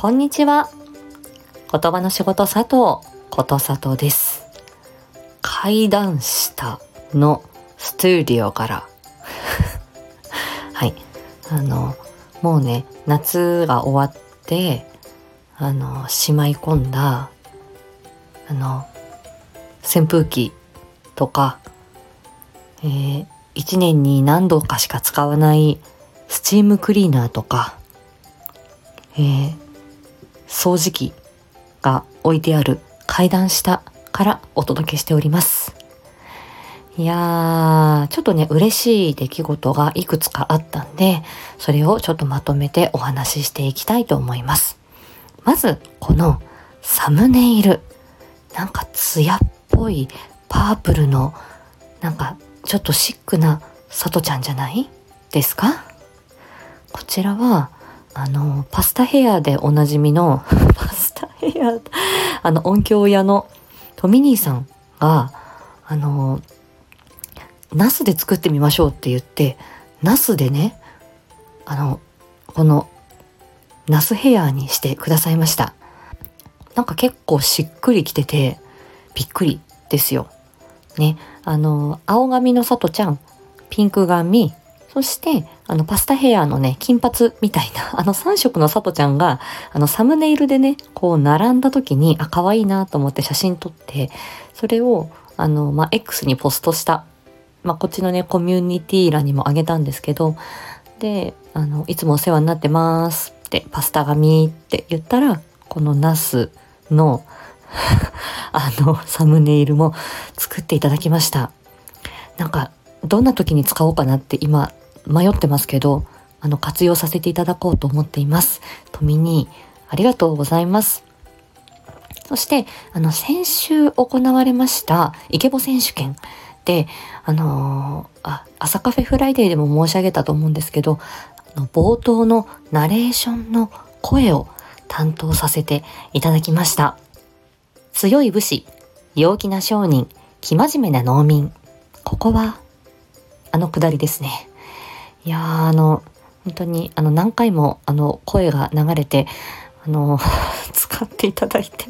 こんにちは。言葉の仕事佐藤ことさとです。階段下のスタジオから。はい。あの、もうね、夏が終わって、あの、しまい込んだ、あの、扇風機とか、えー、1年に何度かしか使わないスチームクリーナーとか、えー、掃除機が置いてある階段下からお届けしております。いやー、ちょっとね、嬉しい出来事がいくつかあったんで、それをちょっとまとめてお話ししていきたいと思います。まず、このサムネイル。なんか艶っぽいパープルの、なんかちょっとシックなさとちゃんじゃない？ですか？こちらは、あの、パスタヘアでおなじみの、パスタヘア、あの、音響屋のトミニーさんが、あの、ナスで作ってみましょうって言って、ナスでね、あの、この、ナスヘアにしてくださいました。なんか結構しっくりきてて、びっくりですよ。ね、あの、青髪のさとちゃん、ピンク髪、そして、あの、パスタヘアのね、金髪みたいな、あの3色のさとちゃんが、あの、サムネイルでね、こう、並んだ時に、あ、可愛いなと思って写真撮って、それを、あの、まあ、X にポストした。まあ、こっちのね、コミュニティ欄にもあげたんですけど、で、あの、いつもお世話になってますって、パスタ髪って言ったら、このナスの、あの、サムネイルも作っていただきました。なんか、どんな時に使おうかなって今迷ってますけど、あの、活用させていただこうと思っています。とみに、ありがとうございます。そして、あの、先週行われました、イケボ選手権で、あのーあ、朝カフェフライデーでも申し上げたと思うんですけど、あの冒頭のナレーションの声を担当させていただきました。強い武士、陽気な商人、生真面目な農民。ここは、あのくだりですね。いや、あの、本当に、あの、何回も、あの、声が流れて、あの、使っていただいて、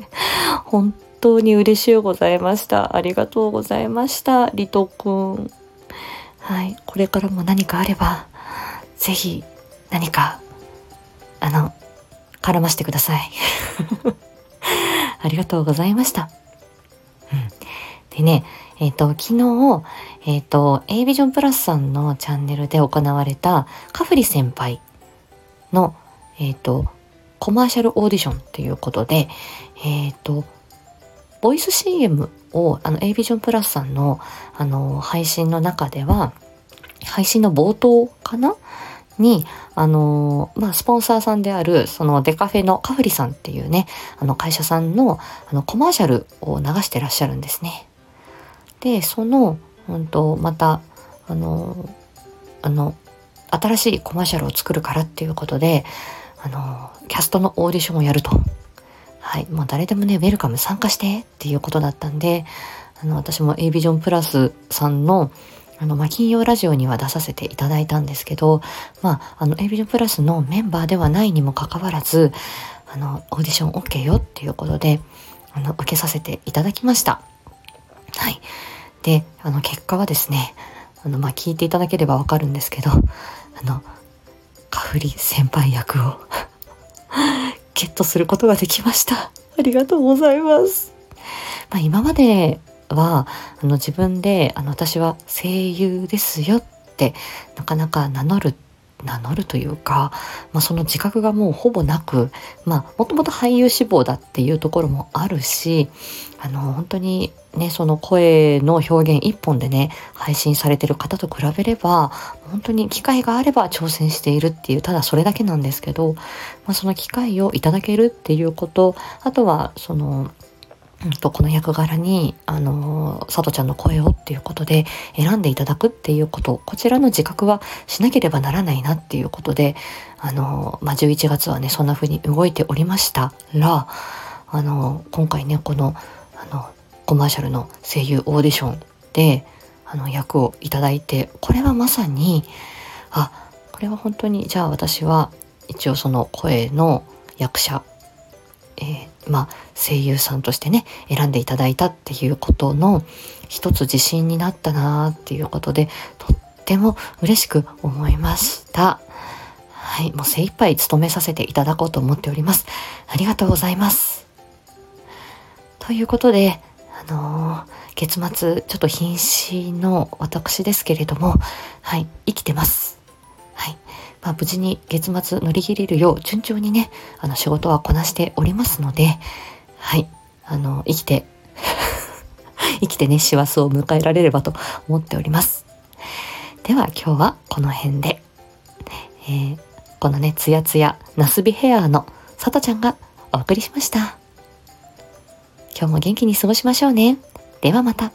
本当に嬉しゅうございました。ありがとうございました、リトくん。はい、これからも何かあれば、ぜひ、何か、あの、絡ましてください。ありがとうございました。うん。でね、えっ、と、昨日、えっ、と、A ビジョンプラスさんのチャンネルで行われた、カフリ先輩の、えっ、と、コマーシャルオーディションっていうことで、えっ、と、ボイス CM を、あの、A ビジョンプラスさんの、あの、配信の中では、配信の冒頭かな？に、あのまあ、スポンサーさんである、そのデカフェのカフリさんっていうね、あの会社さんの、あの、コマーシャルを流してらっしゃるんですね。で、その、うんと、また、あの、あの、新しいコマーシャルを作るからっていうことで、あの、キャストのオーディションをやると。はい。もう誰でもね、ウェルカム参加してっていうことだったんで、あの、私も A ビジョンプラスさんの、あの、まあ、金曜ラジオには出させていただいたんですけど、まあ、あの、A ビジョンプラスのメンバーではないにもかかわらず、あの、オーディション OK よっていうことで、あの、受けさせていただきました。はい。で、あの、結果はですね、あの、まあ、聞いていただければわかるんですけど、あの、カフリ先輩役を ゲットすることができました。ありがとうございます。まあ、今までは、あの、自分で、あの、私は声優ですよって、なかなか名乗る、名乗るというか、まあ、その自覚がもうほぼなく、まあ、もともと俳優志望だっていうところもあるし、あの、本当にね、その声の表現一本でね、配信されてる方と比べれば、本当に機会があれば挑戦しているっていう、ただそれだけなんですけど、まあ、その機会をいただけるっていうこと、あとは、その、と、この役柄に、あの、さとちゃんの声をっていうことで選んでいただくっていうこと、こちらの自覚はしなければならないなっていうことで、あの、まあ、11月はね、そんな風に動いておりましたら、あの、今回ね、この、あの、コマーシャルの声優オーディションで、あの、役をいただいて、これはまさに、あ、これは本当に、じゃあ私は、一応その声の役者えー、まあ、声優さんとしてね、選んでいただいたっていうことの一つ自信になったなっていうことで、とっても嬉しく思いました。はい、もう精一杯務めさせていただこうと思っております。ありがとうございます。ということで、あのー、月末、ちょっと瀕死の私ですけれども、はい、生きてます。はい。まあ、無事に月末乗り切れるよう順調にね、あの仕事はこなしておりますので、はい、あの、生きて 生きてね、師走を迎えられればと思っております。では今日はこの辺で、えー、このね、つやつや、ナスビヘアのさとちゃんがお送りしました。今日も元気に過ごしましょうね。ではまた。